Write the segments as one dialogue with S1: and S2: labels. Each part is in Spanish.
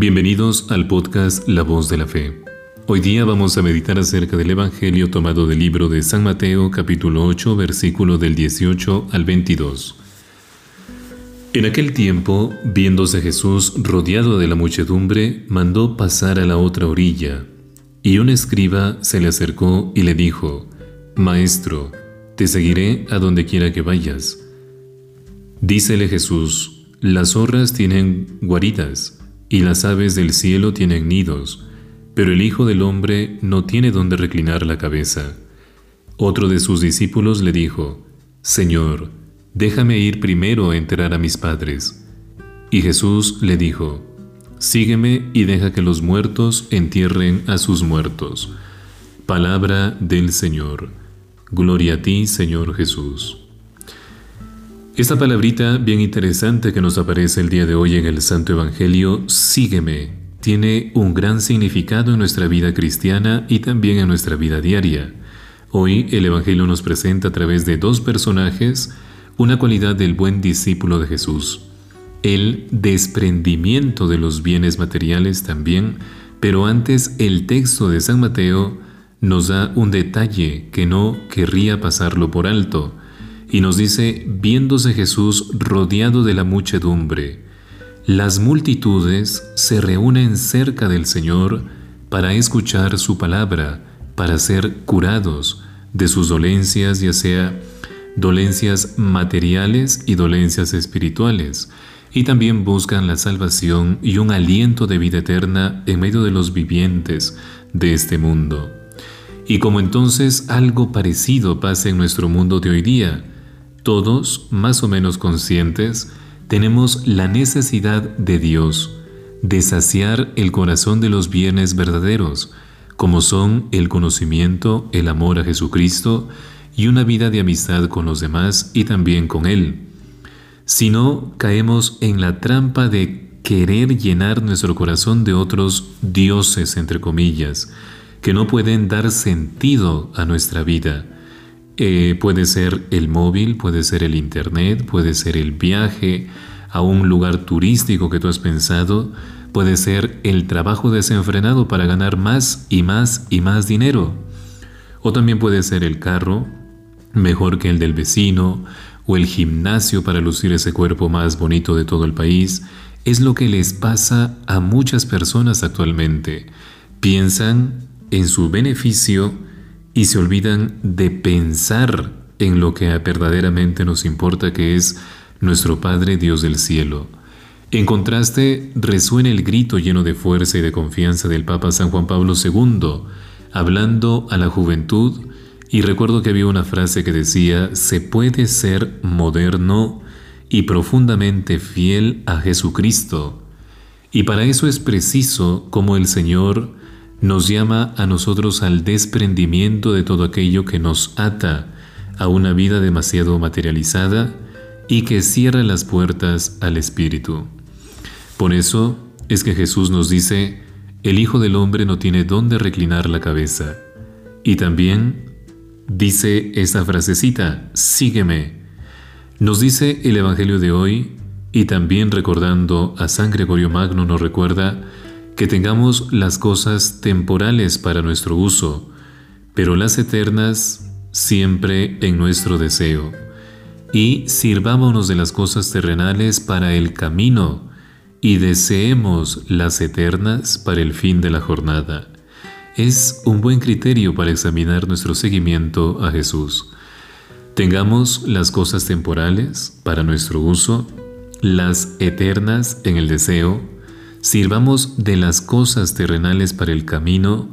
S1: Bienvenidos al podcast La Voz de la Fe. Hoy día vamos a meditar acerca del Evangelio tomado del libro de San Mateo capítulo 8 versículo del 18 al 22. En aquel tiempo, viéndose Jesús rodeado de la muchedumbre, mandó pasar a la otra orilla, y un escriba se le acercó y le dijo, Maestro, te seguiré a donde quiera que vayas. Dícele Jesús, las zorras tienen guaridas, y las aves del cielo tienen nidos, pero el Hijo del Hombre no tiene donde reclinar la cabeza. Otro de sus discípulos le dijo, Señor, déjame ir primero a enterar a mis padres. Y Jesús le dijo, Sígueme y deja que los muertos entierren a sus muertos. Palabra del Señor. Gloria a ti, Señor Jesús. Esta palabrita bien interesante que nos aparece el día de hoy en el Santo Evangelio, sígueme, tiene un gran significado en nuestra vida cristiana y también en nuestra vida diaria. Hoy el Evangelio nos presenta a través de dos personajes una cualidad del buen discípulo de Jesús, el desprendimiento de los bienes materiales también, pero antes el texto de San Mateo nos da un detalle que no querría pasarlo por alto, y nos dice, viéndose Jesús rodeado de la muchedumbre, las multitudes se reúnen cerca del Señor para escuchar su palabra, para ser curados de sus dolencias, ya sea dolencias materiales y dolencias espirituales, y también buscan la salvación y un aliento de vida eterna en medio de los vivientes de este mundo. Y como entonces algo parecido pasa en nuestro mundo de hoy día, todos, más o menos conscientes, tenemos la necesidad de Dios, de saciar el corazón de los bienes verdaderos, como son el conocimiento, el amor a Jesucristo y una vida de amistad con los demás y también con Él. Si no, caemos en la trampa de querer llenar nuestro corazón de otros dioses, entre comillas, que no pueden dar sentido a nuestra vida eh, puede ser el móvil, puede ser el internet, puede ser el viaje a un lugar turístico que tú has pensado, puede ser el trabajo desenfrenado para ganar más y más y más dinero. O también puede ser el carro, mejor que el del vecino, o el gimnasio para lucir ese cuerpo más bonito de todo el país. Es lo que les pasa a muchas personas actualmente. Piensan en su beneficio, y se olvidan de pensar en lo que verdaderamente nos importa, que es nuestro Padre Dios del cielo. En contraste, resuena el grito lleno de fuerza y de confianza del Papa San Juan Pablo II, hablando a la juventud, y recuerdo que había una frase que decía, se puede ser moderno y profundamente fiel a Jesucristo. Y para eso es preciso como el Señor nos llama a nosotros al desprendimiento de todo aquello que nos ata a una vida demasiado materializada y que cierra las puertas al Espíritu. Por eso es que Jesús nos dice, el Hijo del Hombre no tiene dónde reclinar la cabeza. Y también dice esta frasecita, sígueme. Nos dice el Evangelio de hoy y también recordando a San Gregorio Magno nos recuerda que tengamos las cosas temporales para nuestro uso, pero las eternas siempre en nuestro deseo. Y sirvámonos de las cosas terrenales para el camino y deseemos las eternas para el fin de la jornada. Es un buen criterio para examinar nuestro seguimiento a Jesús. Tengamos las cosas temporales para nuestro uso, las eternas en el deseo, Sirvamos de las cosas terrenales para el camino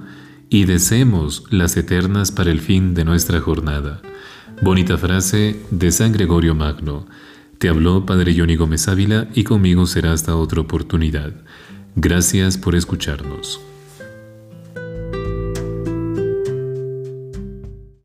S1: y deseemos las eternas para el fin de nuestra jornada. Bonita frase de San Gregorio Magno. Te habló Padre Johnny Gómez Ávila y conmigo será hasta otra oportunidad. Gracias por escucharnos.